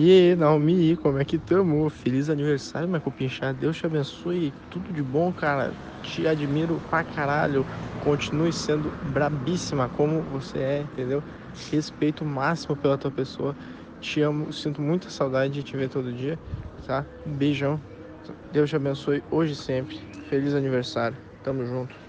E Naomi, como é que tamo? Feliz aniversário, minha pinchar? Deus te abençoe. Tudo de bom, cara. Te admiro pra caralho. Continue sendo brabíssima como você é, entendeu? Respeito máximo pela tua pessoa. Te amo, sinto muita saudade de te ver todo dia, tá? Beijão. Deus te abençoe hoje e sempre. Feliz aniversário. Tamo junto.